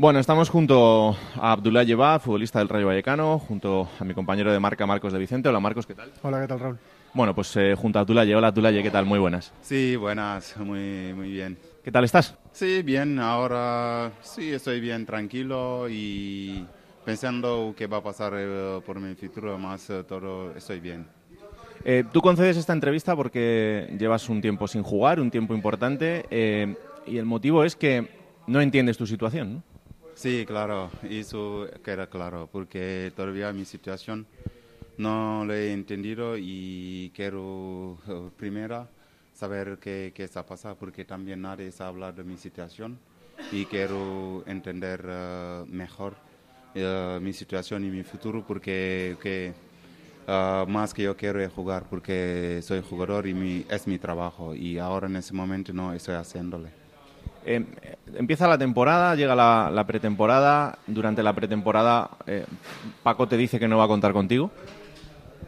Bueno, estamos junto a Abdullah Yeba, futbolista del Rayo Vallecano, junto a mi compañero de marca Marcos de Vicente. Hola Marcos, ¿qué tal? Hola, ¿qué tal Raúl? Bueno, pues eh, junto a Abdullah Hola Abdullah ¿qué tal? Muy buenas. Sí, buenas, muy, muy bien. ¿Qué tal estás? Sí, bien, ahora sí estoy bien, tranquilo y pensando qué va a pasar eh, por mi futuro, más eh, todo estoy bien. tú concedes esta entrevista porque llevas un tiempo sin jugar, un tiempo importante, y el motivo es que no entiendes tu situación, ¿no? Sí, claro, eso queda claro, porque todavía mi situación no lo he entendido y quiero eh, primero saber qué, qué está pasando, porque también nadie ha hablado de mi situación y quiero entender eh, mejor eh, mi situación y mi futuro, porque que, más que yo quiero jugar, porque soy jugador y mi, es mi trabajo y ahora en ese momento no estoy haciéndole. Eh, empieza la temporada, llega la, pretemporada. Durante la pretemporada, eh, Paco te dice que no va a contar contigo.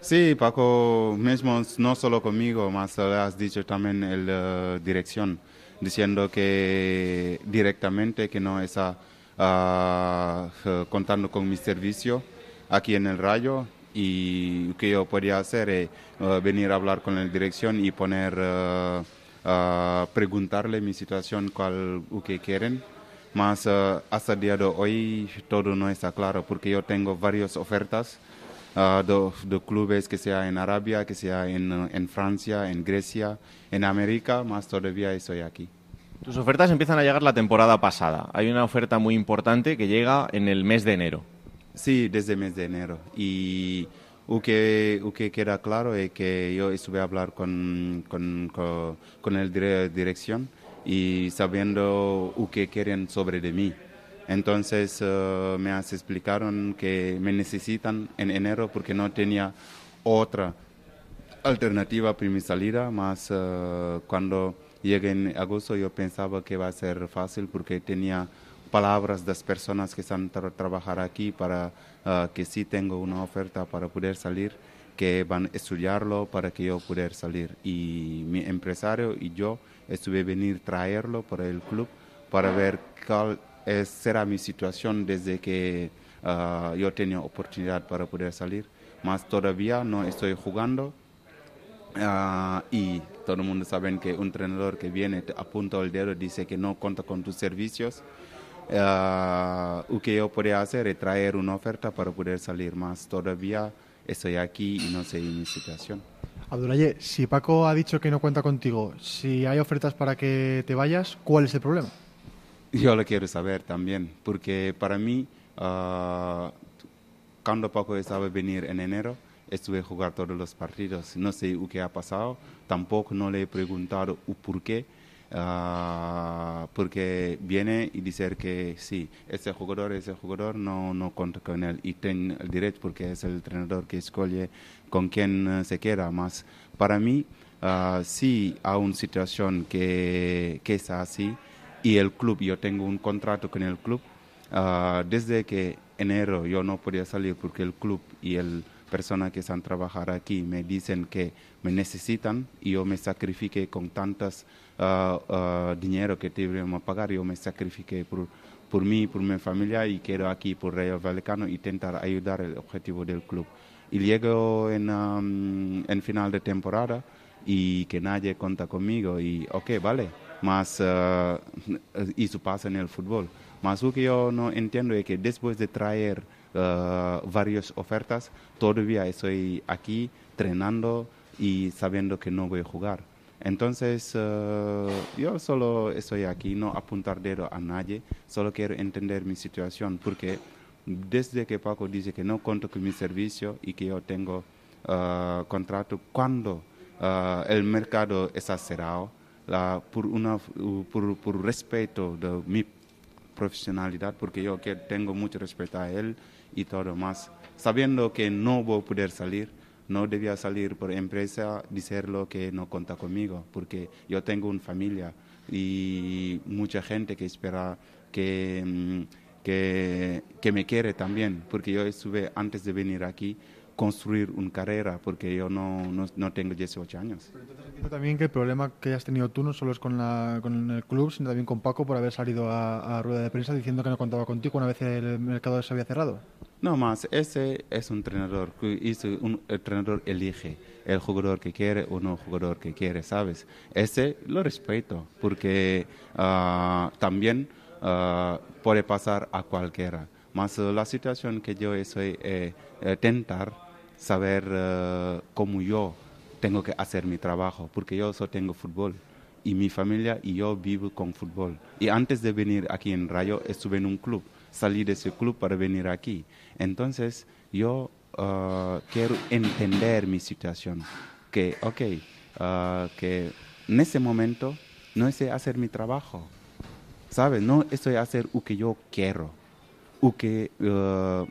Sí, Paco mismo, no solo conmigo, más has dicho también el uh, dirección, diciendo que directamente que no está uh, contando con mi servicio aquí en el Rayo y que yo podía hacer es uh, venir a hablar con la dirección y poner uh, preguntarle mi situación, cuál que quieren. Más uh, hasta el día de hoy todo no está claro porque yo tengo varias ofertas uh, de, clubes que sea en Arabia, que sea en, en Francia, en Grecia, en América, más todavía estoy aquí. Tus ofertas empiezan a llegar la temporada pasada. Hay una oferta muy importante que llega en el mes de enero. Sí, desde el mes de enero. Y lo que, que queda claro es que yo estuve a hablar con, con, con, el dirección y sabiendo lo que quieren sobre de mí. Entonces uh, me explicaron que me necesitan en enero porque no tenía otra alternativa para mi salida, más uh, cuando llegué en agosto yo pensaba que iba a ser fácil porque tenía palabras de las personas que están a trabajar aquí para ah, que sí tengo una oferta para poder salir, que van a estudiarlo para que yo pueda salir. Y mi empresario y yo estuve venir traerlo para el club para ver cuál será mi situación desde que uh, yo tenía oportunidad para poder salir. Más todavía no estoy jugando. Uh, y todo el mundo sabe que un entrenador que viene apunta el dedo dice que no cuenta con tus servicios Uh, lo que yo podría hacer es traer una oferta para poder salir más. Todavía estoy aquí y no sé mi situación. Abdulaye, si Paco ha dicho que no cuenta contigo, si hay ofertas para que te vayas, ¿cuál es el problema? Yo lo quiero saber también, porque para mí, uh, cuando Paco estaba venir en enero, estuve a jugar todos los partidos. No sé qué ha pasado, tampoco no le he preguntado por qué Ah, porque viene y dice que sí, ese jugador, ese jugador no, no cuenta con él y tiene el derecho porque es el entrenador que escoge con quién eh, se queda. Más para mí, uh, sí hay una situación que, que es así y el club, yo tengo un contrato con el club. Ah, desde que enero yo no podía salir porque el club y el personas que están trabajando aquí me dicen que me necesitan y yo me sacrifique con tantas uh, uh, dinero que deberíamos pagar, yo me sacrifique por, por mí, por mi familia y quiero aquí por Rayo Vallecano intentar ayudar el objetivo del club. Y llego en, um, final de temporada y que nadie cuenta conmigo y ok, vale, más uh, eso pasa en el fútbol. Más lo que yo no entiendo es que después de traer uh, varias ofertas, todavía estoy aquí entrenando y sabiendo que no voy a jugar. Entonces, uh, yo solo estoy aquí, no apuntar dedo a nadie, solo quiero entender mi situación, porque desde que Paco dice que no cuento con mi servicio y que yo tengo uh, contrato, cuando uh, el mercado está cerrado, la, por, una, por, por respeto de mi profesionalidad, porque yo que tengo mucho respeto a él y todo más. Sabiendo que no voy a poder salir, no debía salir por empresa, decirlo que no cuenta conmigo, porque yo tengo una familia y mucha gente que espera que, mm, que, que me quiere también, porque yo estuve antes de venir aquí construir una carrera porque yo no, no, no tengo 18 años. Pero también que el problema que hayas tenido tú no solo es con, la, con el club, sino también con Paco por haber salido a, a rueda de prensa diciendo que no contaba contigo una vez el mercado se había cerrado. No más, ese es un entrenador hizo un entrenador elige el jugador que quiere o no jugador que quiere, ¿sabes? Ese lo respeto porque ah, también ah, puede pasar a cualquiera. Más la situación que yo estoy eh, eh, tentar saber eh, cómo yo tengo que hacer mi trabajo, porque yo solo tengo fútbol y mi familia y yo vivo con fútbol. Y antes de venir aquí en Rayo estuve en un club, salí de ese club para venir aquí. Entonces yo eh, quiero entender mi situación, que, ok, eh, que en ese momento no estoy hacer mi trabajo, ¿sabes? No estoy hacer lo que yo quiero o que uh,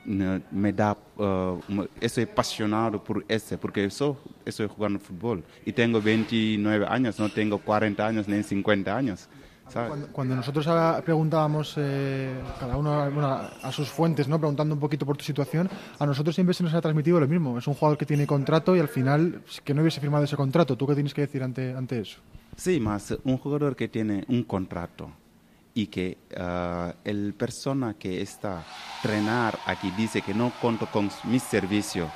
me da, uh, estoy apasionado por ese, porque eso estoy jugando fútbol y tengo 29 años, no tengo 40 años ni 50 años. Cuando, cuando nosotros preguntábamos eh, cada uno bueno, a sus fuentes, ¿no? preguntando un poquito por tu situación, a nosotros siempre se nos ha transmitido lo mismo. Es un jugador que tiene contrato y al final que no hubiese firmado ese contrato. ¿Tú qué tienes que decir ante, ante eso? Sí, más un jugador que tiene un contrato y que uh, el persona que está entrenar aquí dice que no cuento con mi servicio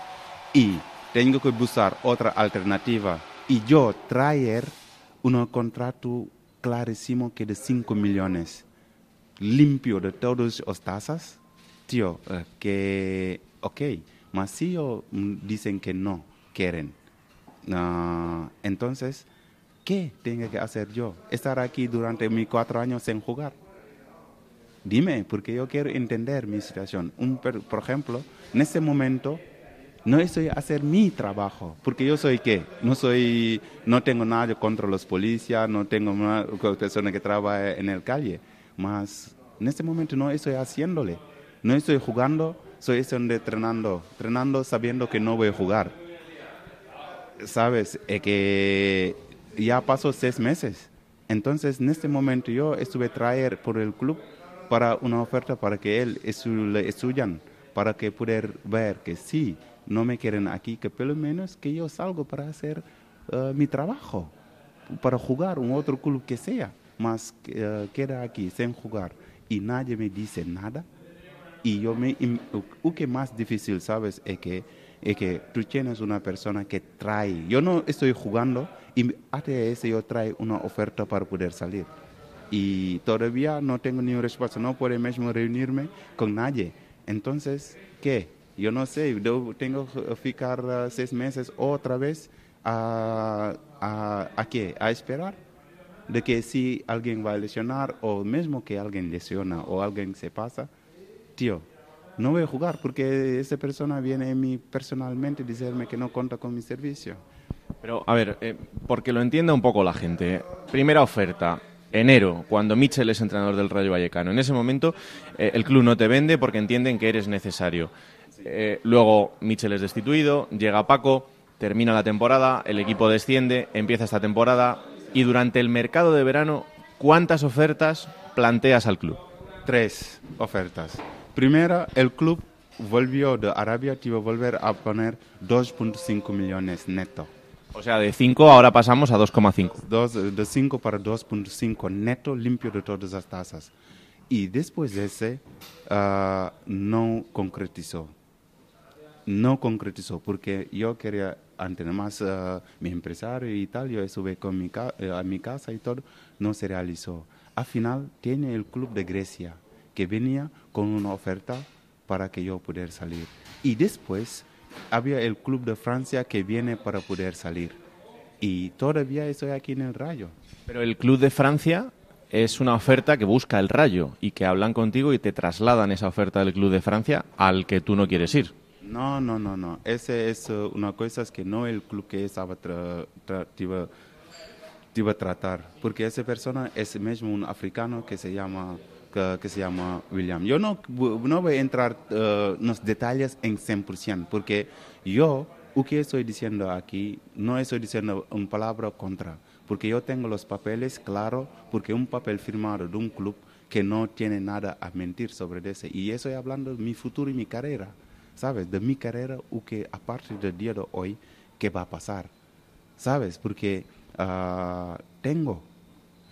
y tengo que buscar otra alternativa y yo traer un contrato clarísimo que de 5 millones limpio de todas las tasas, tío, uh, que ok, mas si ellos dicen que no quieren, uh, entonces ¿Qué tengo que hacer yo? Estar aquí durante mis cuatro años sin jugar. Dime, porque yo quiero entender mi situación. Un, por ejemplo, en este momento no estoy hacer mi trabajo, porque yo soy qué? No soy, no tengo nada contra los policías, no tengo una persona que trabaja en el calle, mas en este momento no estoy haciéndole. No estoy jugando, estoy entrenando, entrenando sabiendo que no voy a jugar. Sabes, es que ya pasó seis meses. Entonces, en este momento yo estuve traer por el club para una oferta para que él estudian, para que poder ver que sí, no me quieren aquí, que por lo menos que yo salgo para hacer uh, mi trabajo, para jugar un otro club que sea, más uh, queda aquí sin jugar y nadie me dice nada. Y yo me, lo que más difícil, ¿sabes? Es que, es que tú tienes una persona que trae. Yo no estoy jugando y ATS yo trae una oferta para poder salir. Y todavía no tengo ni respuesta, no puedo mismo reunirme con nadie. Entonces, ¿qué? Yo no sé, yo tengo que ficar uh, seis meses otra vez a, a, a qué? A esperar de que si alguien va a lesionar o mismo que alguien lesiona o alguien se pasa, tío, no voy a jugar porque esa persona viene a mí personalmente a decirme que no cuenta con mi servicio. Pero, a ver, eh, porque lo entienda un poco la gente. Primera oferta, enero, cuando Michel es entrenador del Rayo Vallecano. En ese momento eh, el club no te vende porque entienden que eres necesario. Eh, luego Michel es destituido, llega Paco, termina la temporada, el equipo desciende, empieza esta temporada y durante el mercado de verano, ¿cuántas ofertas planteas al club? Tres ofertas. Primera, el club volvió de Arabia, iba a volver a poner 2.5 millones neto. O sea, de 5 ahora pasamos a 2,5. Dos- De 5 para 2.5 neto limpio de todas las tasas. Y después de ese, ah, no concretizó. No concretizó porque yo quería antes más ah, mi empresario y tal, yo estuve con mi eh, a mi casa y todo, no se realizó. Al final tiene el club de Grecia que venía con una oferta para que yo pudiera salir. Y después había el club de Francia que viene para poder salir. Y todavía estoy aquí en el Rayo. Pero el club de Francia es una oferta que busca el Rayo y que hablan contigo y te trasladan esa oferta del club de Francia al que tú no quieres ir. No, no, no, no. Ese es uh, una cosa que no el club que estaba tra- tra- iba, iba a tratar. Porque esa persona es mismo un africano que se llama, que, se llama William. Yo no, no voy a entrar uh, en los detalles en 100%, porque yo, lo que estoy diciendo aquí, no estoy diciendo una palabra contra. Porque yo tengo los papeles claros, porque un papel firmado de un club que no tiene nada a mentir sobre ese. Y estoy hablando de mi futuro y mi carrera. ¿Sabes? De mi carrera o que a partir del día de hoy, ¿qué va a pasar? ¿Sabes? Porque ah, tengo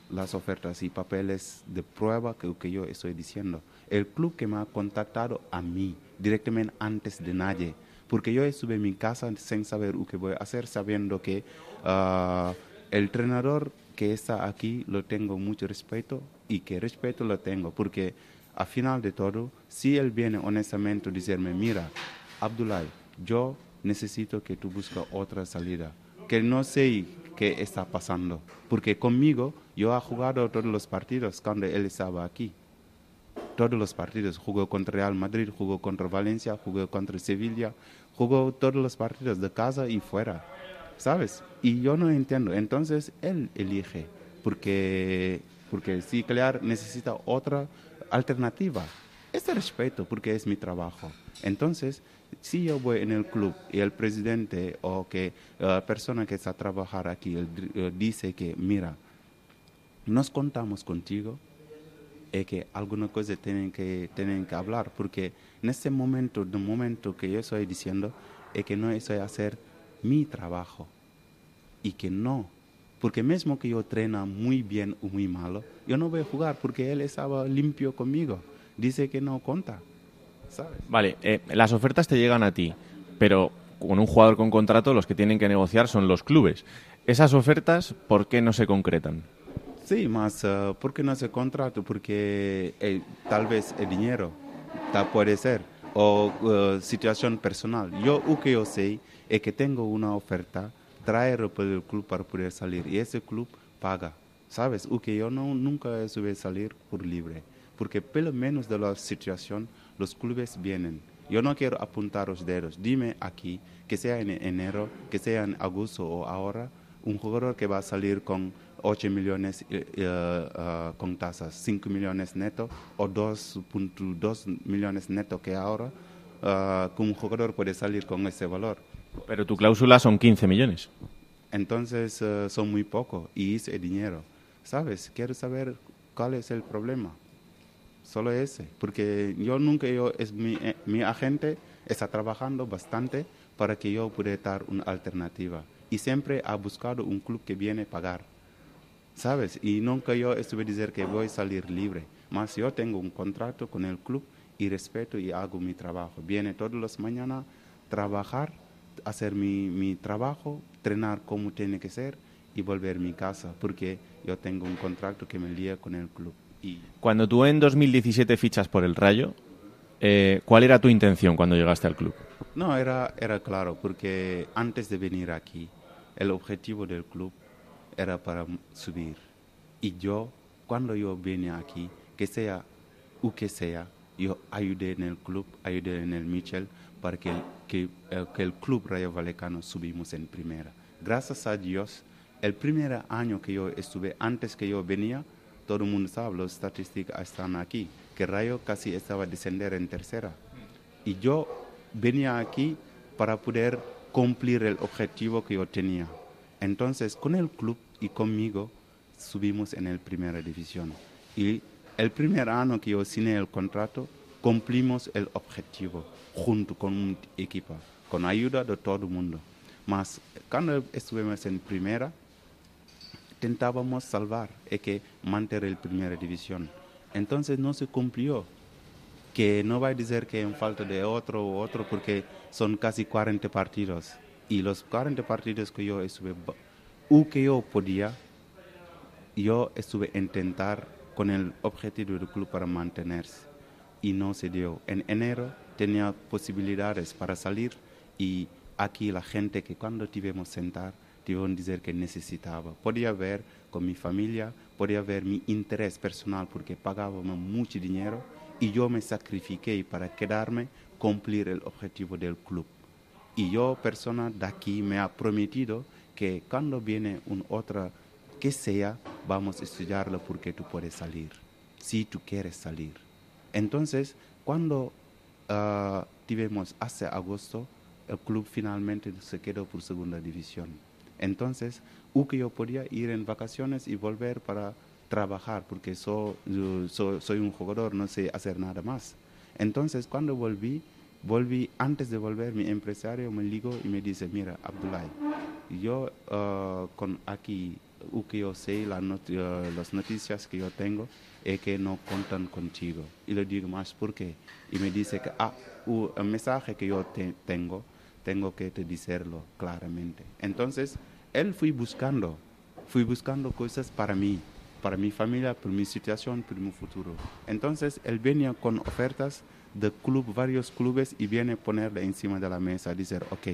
las ofertas y papeles de prueba que, que yo estoy diciendo. El club que me ha contactado a mí directamente antes de nadie, porque yo estuve en mi casa sin saber lo que voy a hacer, sabiendo que ah, el entrenador que está aquí lo tengo mucho respeto y que respeto lo tengo, porque al final de todo, si él viene honestamente a decirme, mira, Abdullah, yo necesito que tú busques otra salida, que no sé qué está pasando, porque conmigo yo he jugado todos los partidos cuando él estaba aquí. Todos los partidos, jugó contra Real Madrid, jugó contra Valencia, jugó contra Sevilla, jugó todos los partidos de casa y fuera, ¿sabes? Y yo no entiendo. Entonces él elige, porque, porque si Clear necesita otra alternativa. Este respeto, porque es mi trabajo. Entonces, si yo voy en el club y el presidente o que la persona que está a trabajar aquí dice que, mira, nos contamos contigo, y que alguna cosa tienen que, tienen que hablar, porque en este momento, el momento que yo estoy diciendo, es que no estoy hacer mi trabajo y que no, porque mismo que yo trena muy bien o muy malo, yo no voy a jugar porque él estaba limpio conmigo. Dice que no conta. ¿sabes? Vale, eh, las ofertas te llegan a ti, pero con un jugador con contrato los que tienen que negociar son los clubes. Esas ofertas, ¿por qué no se concretan? Sí, más, uh, ¿por qué no se contrato? Porque eh, tal vez el dinero, tal puede ser, o uh, situación personal. Yo lo que yo sé es que tengo una oferta, traerlo por el club para poder salir y ese club paga. ¿Sabes? O que yo no, nunca a salir por libre, porque pelo menos de la situación los clubes vienen. Yo no quiero apuntar los dedos. Dime aquí, que sea en enero, que sea en agosto o ahora, un jugador que va a salir con 8 millones eh, eh, con tasas, 5 millones neto o 2.2 millones neto que ahora, uh, un jugador puede salir con ese valor. Pero tu cláusula son 15 millones. Entonces son muy poco y es el dinero. ¿Sabes? Quiero saber cuál es el problema. Solo ese. Porque yo nunca, yo, es mi, mi agente está trabajando bastante para que yo pueda dar una alternativa. Y siempre ha buscado un club que viene a pagar ¿sabes? Y nunca yo estuve decir que voy a salir libre, más yo tengo un contrato con el club y respeto y hago mi trabajo. Viene todas las mañanas trabajar, hacer mi, mi trabajo, entrenar como tiene que ser y volver a mi casa, porque yo tengo un contrato que me lía con el club. Y... Cuando tú en 2017 fichas por el Rayo, eh, ¿cuál era tu intención cuando llegaste al club? No, era, era claro, porque antes de venir aquí, el objetivo del club era para subir. Y yo, cuando yo vine aquí, que sea o que sea, yo ayudé en el club, ayudé en el Michel para que, que, eh, que el club Rayo Vallecano subimos en primera. Gracias a Dios, el primer año que yo estuve, antes que yo venía, todo el mundo sabe, las estadísticas están aquí, que Rayo casi estaba descender en tercera. Y yo venía aquí para poder cumplir el objetivo que yo tenía. Entonces, con el club y conmigo subimos en el primera división. Y el primer año que yo signé el contrato, cumplimos el objetivo junto con un equipo, con ayuda de todo el mundo. Mas cuando estuvimos en primera, intentábamos salvar y que mantener el primera división. Entonces no se cumplió. Que no va a decir que en falta de otro u otro, porque son casi 40 partidos y los 40 partidos que yo estuve, o que yo podía, yo estuve intentar con el objetivo del club para mantenerse y no se dio. En enero tenía posibilidades para salir y aquí la gente que cuando tuvimos sentar, tuvieron decir que necesitaba. Podía ver con mi familia, podía ver mi interés personal porque pagábamos mucho dinero y yo me sacrifiqué para quedarme, cumplir el objetivo del club. Y yo, persona de aquí, me ha prometido que cuando viene un otra que sea, vamos a estudiarlo porque tú puedes salir, si tú quieres salir. Entonces, cuando uh, tuvimos hace agosto, el club finalmente se quedó por segunda división. Entonces, que yo podía ir en vacaciones y volver para trabajar, porque soy un jugador, no sé hacer nada más. Entonces, cuando volví, volví, antes de volver, mi empresario me ligó y me dice, mira, Abdullah, yo uh, con aquí, lo que yo sé, la not las noticias que yo tengo, es que no cuentan contigo. Y le digo más, ¿por qué? Y me dice que, ah, el mensaje que yo te tengo, tengo que te decirlo claramente. Entonces, él fui buscando, fui buscando cosas para mí, para mi familia, para mi situación, para mi futuro. Entonces, él venía con ofertas de club, varios clubes y viene ponerle encima de la mesa, decir, ok,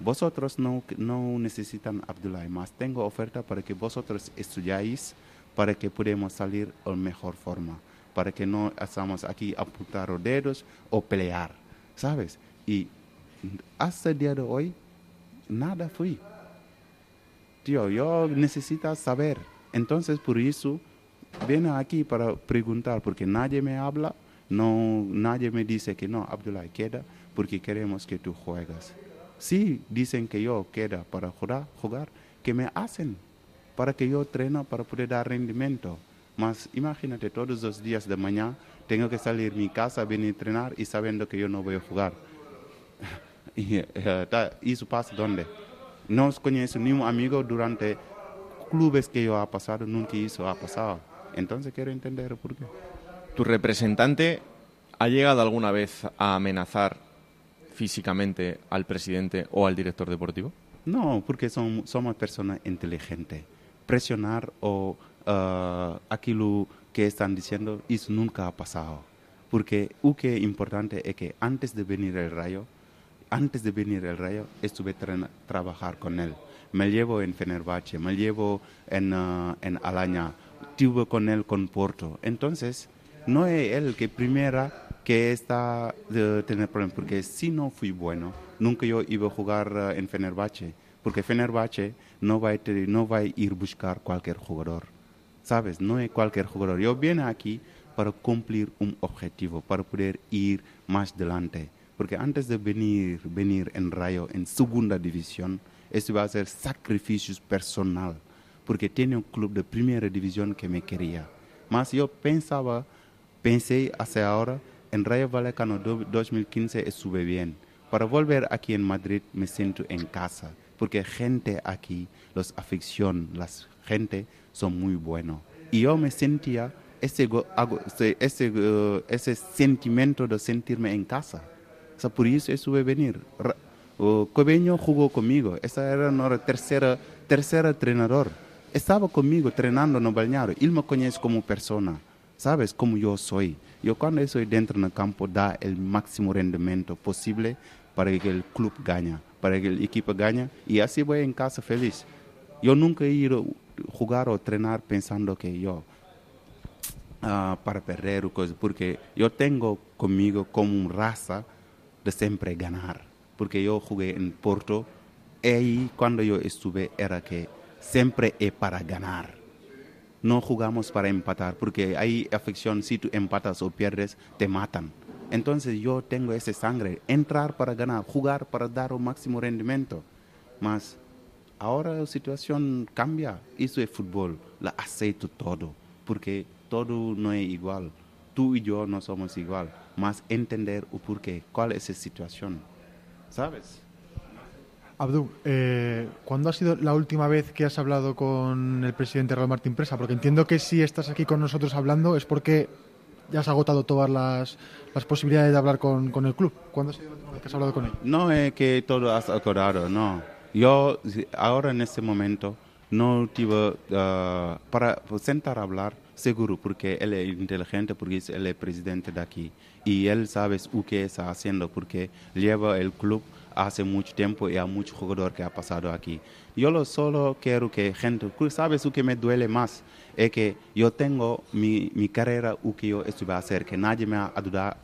vosotros no, no necesitan Abdullah más, tengo oferta para que vosotros estudiáis, para que podamos salir de mejor forma, para que no estamos aquí apuntar los dedos o pelear, ¿sabes? Y hasta el día de hoy, nada fui. Tío, yo necesito saber. Entonces, por eso, viene aquí para preguntar, porque nadie me habla, no, nadie me dice que no, Abdullah, queda, porque queremos que tú juegas. Sí, dicen que yo queda para jugar, jugar, que me hacen para que yo treno para poder dar rendimiento. Mas imagínate, todos los días de mañana tengo que salir de mi casa, venir a entrenar y sabiendo que yo no voy a jugar. y, ¿Eso pasa dónde? No conozco ni un amigo durante clubes que yo ha pasado, nunca eso ha pasado. Entonces quiero entender por qué. ¿Tu representante ha llegado alguna vez a amenazar físicamente al presidente o al director deportivo? No, porque son, somos personas inteligentes. Presionar o uh, aquello que están diciendo, eso nunca ha pasado. Porque lo que es importante es que antes de venir el rayo, antes de venir el rayo, estuve a trabajar con él. Me llevo en Fenerbahce, me llevo en, uh, en Alaña, tuve con él con Porto. Entonces, no es él que primera que está de tener problemas, porque si no fui bueno, nunca yo iba a jugar eh, en Fenerbahce, porque Fenerbahce no va, a, no va a ir buscar cualquier jugador, ¿sabes? No es cualquier jugador. Yo vine aquí para cumplir un objetivo, para poder ir más adelante, porque antes de venir, venir en Rayo, en segunda división, esto va a ser sacrificios personal, porque tiene un club de primera división que me quería. Más yo pensaba Pensé hace ahora, en Rayo Vallecano 2015 estuve bien. Para volver aquí en Madrid me siento en casa, porque gente aquí, los afición, las gente son muy buenos. Y yo me sentía ese, ese, uh, ese sentimiento de sentirme en casa. O sea, por eso estuve venir. Cobeño jugó conmigo. Esa era nuestra tercera, tercera entrenador. Estaba conmigo entrenando en el balneario. Él me conoce como persona sabes cómo yo soy. Yo cuando estoy dentro del campo da el máximo rendimiento posible para que el club gane, para que el equipo gane y así voy en casa feliz. Yo nunca he ido a jugar o entrenar pensando que yo uh, para perder o cosas, porque yo tengo conmigo como raza de siempre ganar, porque yo jugué en Porto y cuando yo estuve era que siempre es para ganar no jugamos para empatar, porque hay afección, si tú empatas o pierdes, te matan. Entonces yo tengo ese sangre, entrar para ganar, jugar para dar un máximo rendimiento. Mas ahora la situación cambia, eso es fútbol, la acepto todo, porque todo no es igual. Tú y yo no somos igual, más entender o por qué, cuál es la situación, ¿sabes? Abdu, eh, ¿cuándo ha sido la última vez que has hablado con el presidente Real Martín Presa? Porque entiendo que si estás aquí con nosotros hablando es porque ya has agotado todas las, posibilidades de hablar con, el club. ¿Cuándo ha sido la última vez que has hablado con él? No es que todo has acordado, no. Yo ahora en este momento no tuve uh, para sentar a hablar seguro porque él es inteligente, porque él es presidente de aquí y él sabe lo que está haciendo porque lleva el club hace mucho tiempo y hay mucho jugador que ha pasado aquí. Yo lo solo quiero que gente, ¿sabes lo que me duele más? Es que yo tengo mi, mi carrera, lo que yo estuve a hacer, que nadie me ha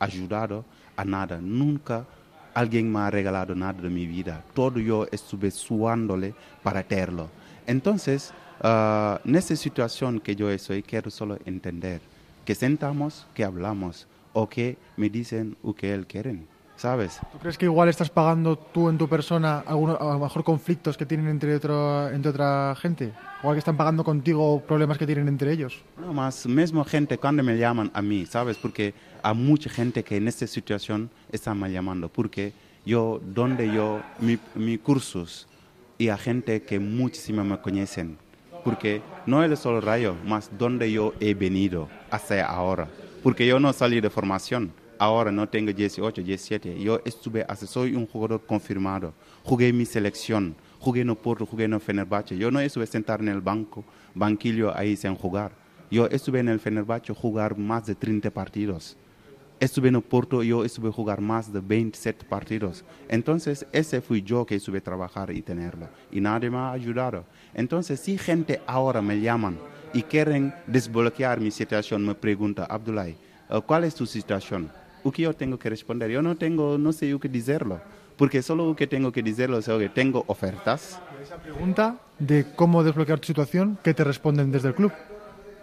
ayudado a nada. Nunca alguien me ha regalado nada de mi vida. Todo yo estuve suándole para tenerlo. Entonces, uh, en esta situación que yo estoy, quiero solo entender que sentamos, que hablamos o que me dicen lo que él quieren ¿sabes? ¿Tú crees que igual estás pagando tú en tu persona algunos, a lo mejor conflictos que tienen entre, otro, entre otra gente? Igual que están pagando contigo problemas que tienen entre ellos. No, más mismo gente cuando me llaman a mí, ¿sabes? Porque hay mucha gente que en esta situación está me llamando, porque yo, donde yo, mi, mi cursos, y a gente que muchísimo me conocen, porque no es solo rayo, más donde yo he venido hasta ahora, porque yo no salí de formación, ahora no tengo 18, 17, yo estuve, hasta soy un jugador confirmado, jugué mi selección, jugué en Porto, jugué en Fenerbahce, yo no estuve sentado en el banco, banquillo ahí sin jugar, yo estuve en el Fenerbahce jugar más de 30 partidos, estuve en Porto, yo estuve jugar más de 27 partidos. Entonces, ese fui yo que estuve trabajar y tenerlo. Y nadie me ha ayudado. Entonces, si gente ahora me llaman y quieren desbloquear mi situación, me pregunta, Abdullah, ¿cuál es tu situación? ¿O qué yo tengo que responder? Yo no tengo, no sé qué decirlo. Porque solo lo que tengo que decirlo es que tengo ofertas. Esa pregunta de cómo desbloquear tu situación, ¿qué te responden desde el club?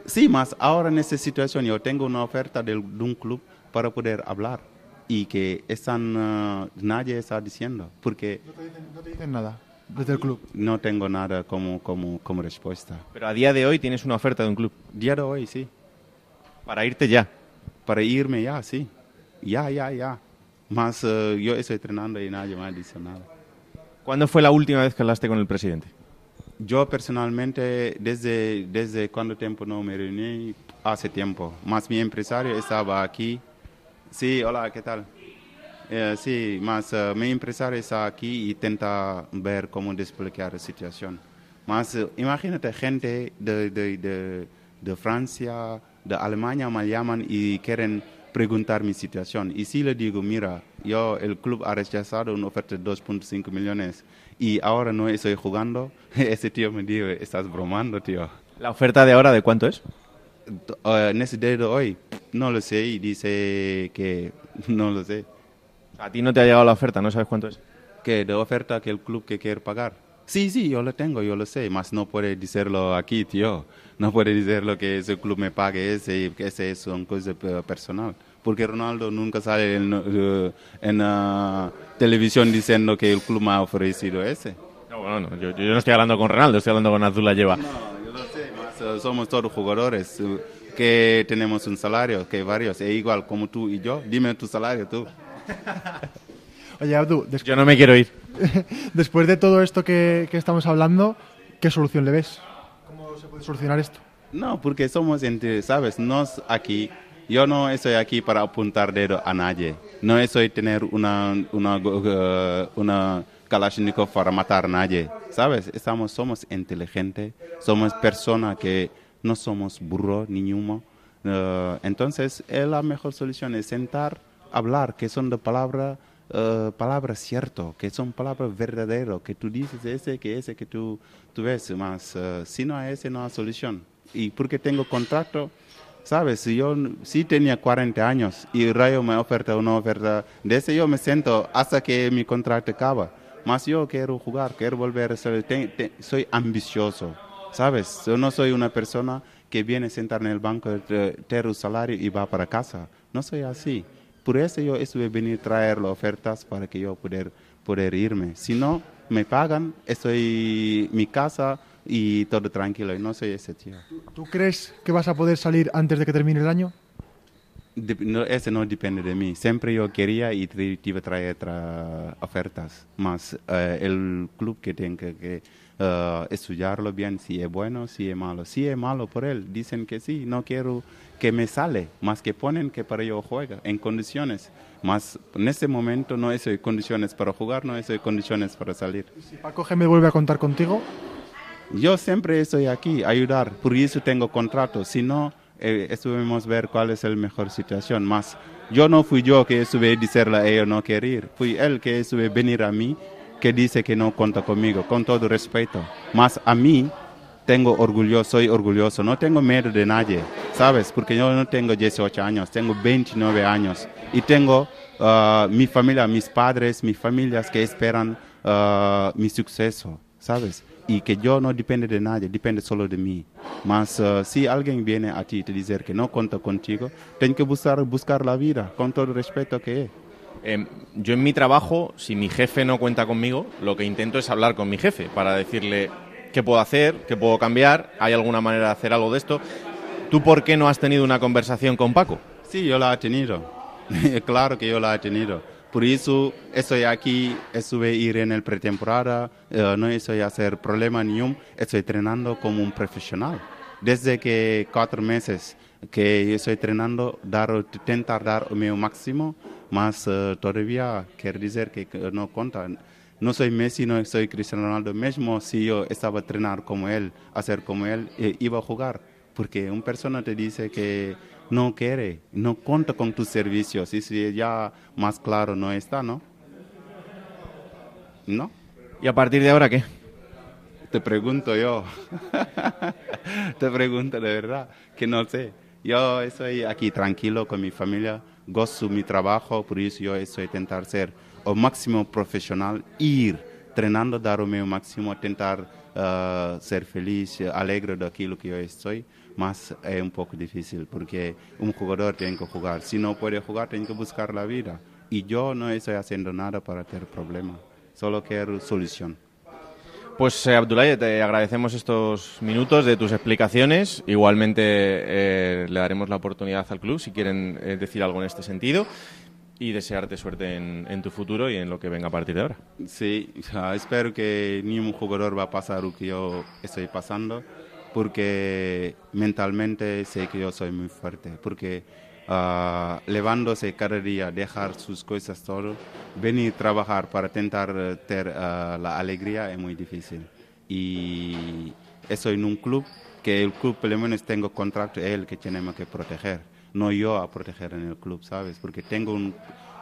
Sí, más ahora en esta situación yo tengo una oferta de, de un club para poder hablar y que están, uh, nadie está diciendo, porque no te, dicen, no te dicen nada desde el club. No tengo nada como, como, como respuesta. Pero a día de hoy tienes una oferta de un club. Día de hoy, sí. Para irte ya. Para irme ya, sí. Ya, ya, ya. Más uh, yo estoy entrenando y nadie me dice nada. ¿Cuándo fue la última vez que hablaste con el presidente? Yo personalmente, desde, desde cuando tiempo no me reuní, hace tiempo. Más mi empresario estaba aquí Sí, hola, ¿qué tal? Eh, sí, más uh, mi empresario está aquí y intenta ver cómo desbloquear la situación. Más uh, imagínate gente de, de, de, de, Francia, de Alemania me llaman y quieren preguntar mi situación. Y si le digo, mira, yo el club ha rechazado una oferta de 2.5 millones y ahora no estoy jugando, ese tío me dice, estás bromando, tío. ¿La oferta de ahora de cuánto es? Uh, en ese día de hoy, no lo sé y dice que no lo sé. ¿A ti no te ha llegado la oferta? ¿No sabes cuánto es? Que de oferta que el club que quiere pagar. Sí, sí, yo lo tengo, yo lo sé, más no puede decirlo aquí, tío. No puede decirlo que ese club me pague ese, que ese es una cosa personal. Porque Ronaldo nunca sale en, uh, en uh, televisión diciendo que el club me ha ofrecido ese. No, bueno, no, yo, yo, no estoy hablando con Ronaldo, estoy hablando con Azula Lleva. No, yo lo sé, más, somos todos jugadores que tenemos un salario, que varios, es igual como tú y yo. Dime tu salario tú. Oye, Abdu, yo no me quiero ir. después de todo esto que, que, estamos hablando, ¿qué solución le ves? ¿Cómo se puede solucionar esto? No, porque somos entre, ¿sabes? Nos aquí, yo no estoy aquí para apuntar dedo a nadie. No estoy tener una, una, uh, una Kalashnikov para matar a nadie, ¿sabes? Estamos, somos inteligentes, somos personas que no somos burro ni humo. Uh, entonces, la mejor solución es sentar, hablar, que son de palabra, uh, palabras cierto, que son palabras verdaderas, que tú dices ese, que ese, que tú, tú ves más. Uh, si no hay ese, no hay solución. Y porque tengo contrato, ¿sabes? Yo sí tenía 40 años y Rayo me oferta una oferta, de ese yo me siento hasta que mi contrato acaba. Más yo quiero jugar, quiero volver te, te, soy ambicioso. ¿Sabes? Yo no soy una persona que viene a sentar en el banco, tener un salario y va para casa. No soy así. Por eso yo estuve venir a traer las ofertas para que yo pueda poder irme. Si no, me pagan, estoy en mi casa y todo tranquilo. Y no soy ese tío. ¿Tú crees que vas a poder salir antes de que termine el año? No, ese no depende de mí. Siempre yo quería y iba a traer tra ofertas. Más uh, el club que tenga que uh, estudiarlo bien, si es bueno, si es malo. Si es malo por él, dicen que sí, no quiero que me sale, más que ponen que para yo juega en condiciones. Más en este momento no estoy condiciones para jugar, no estoy condiciones para salir. Si Paco G me vuelve a contar contigo. Yo siempre estoy aquí, ayudar, por eso tengo contrato. Si no, eh, estuvimos ver cuál es la mejor situación. Más, yo no fui yo que estuve decirle a ellos no querer, fui él que estuve venir a mí que dice que no cuenta conmigo, con todo respeto. Más a mí tengo orgullo, soy orgulloso, no tengo miedo de nadie, ¿sabes? Porque yo no tengo 18 años, tengo 29 años y tengo uh, mi familia, mis padres, mis familias que esperan uh, mi suceso, ¿sabes? Y que yo no depende de nadie, depende solo de mí. Más uh, si alguien viene a ti y te dice que no cuenta contigo, tienes que buscar, buscar la vida con todo el respeto que es. Em, yo en mi trabajo, si mi jefe no cuenta conmigo, lo que intento es hablar con mi jefe para decirle qué puedo hacer, qué puedo cambiar, hay alguna manera de hacer algo de esto. ¿Tú por qué no has tenido una conversación con Paco? Sí, yo la he tenido. claro que yo la he tenido. Por eso estoy aquí, estuve ir en el pretemporada, eh, no estoy a hacer problema ningún, estoy entrenando como un profesional. Desde que cuatro meses que estoy entrenando, dar, intentar dar mío máximo, más eh, todavía quiere decir que no cuenta. No soy Messi, no soy Cristiano Ronaldo. Mismo si yo estaba a entrenar como él, hacer como él, eh, iba a jugar. Porque una persona te dice que no quiere, no cuenta con tus servicios. Y si ya más claro no está, ¿no? ¿No? ¿Y a partir de ahora qué? Te pregunto yo. Te pregunto de verdad, que no sé. Yo estoy aquí tranquilo con mi familia, gozo mi trabajo, por eso yo estoy intentar ser el máximo profesional, ir entrenando, dar mío máximo, tentar uh, ser feliz, alegre de aquello que yo estoy, más es un poco difícil porque un jugador tiene que jugar. Si no puede jugar, tiene que buscar la vida. Y yo no estoy haciendo nada para tener problemas, solo quiero solución. Pues eh, Abdoulaye, te agradecemos estos minutos de tus explicaciones. Igualmente eh, le daremos la oportunidad al club si quieren eh, decir algo en este sentido y desearte suerte en, en, tu futuro y en lo que venga a partir de ahora. Sí, espero que ningún jugador va a pasar lo que yo estoy pasando porque mentalmente sé que yo soy muy fuerte, porque uh, levándose cada día, dejar sus cosas todo, venir a trabajar para intentar tener uh, la alegría es muy difícil. Y estoy en un club que el club, por lo menos, tengo contrato, es el que tenemos que proteger, no yo a proteger en el club, ¿sabes? Porque tengo un,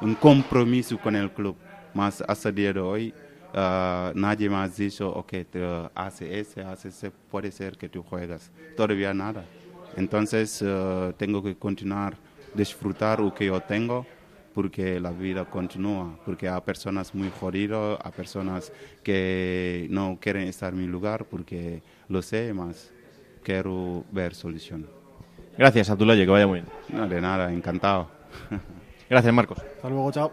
un compromiso con el club, más hasta el día de hoy. Uh, nadie me ha dicho, ok, te hace ese, hace ese, puede ser que tú juegas. Todavía nada. Entonces uh, tengo que continuar disfrutar lo que yo tengo porque la vida continúa, porque hay personas muy jodidas, hay personas que no quieren estar en mi lugar porque lo sé más, quiero ver solución. Gracias, Abdullah, que vaya muy bien. No, de nada, encantado. Gracias, Marcos. Hasta luego, chao.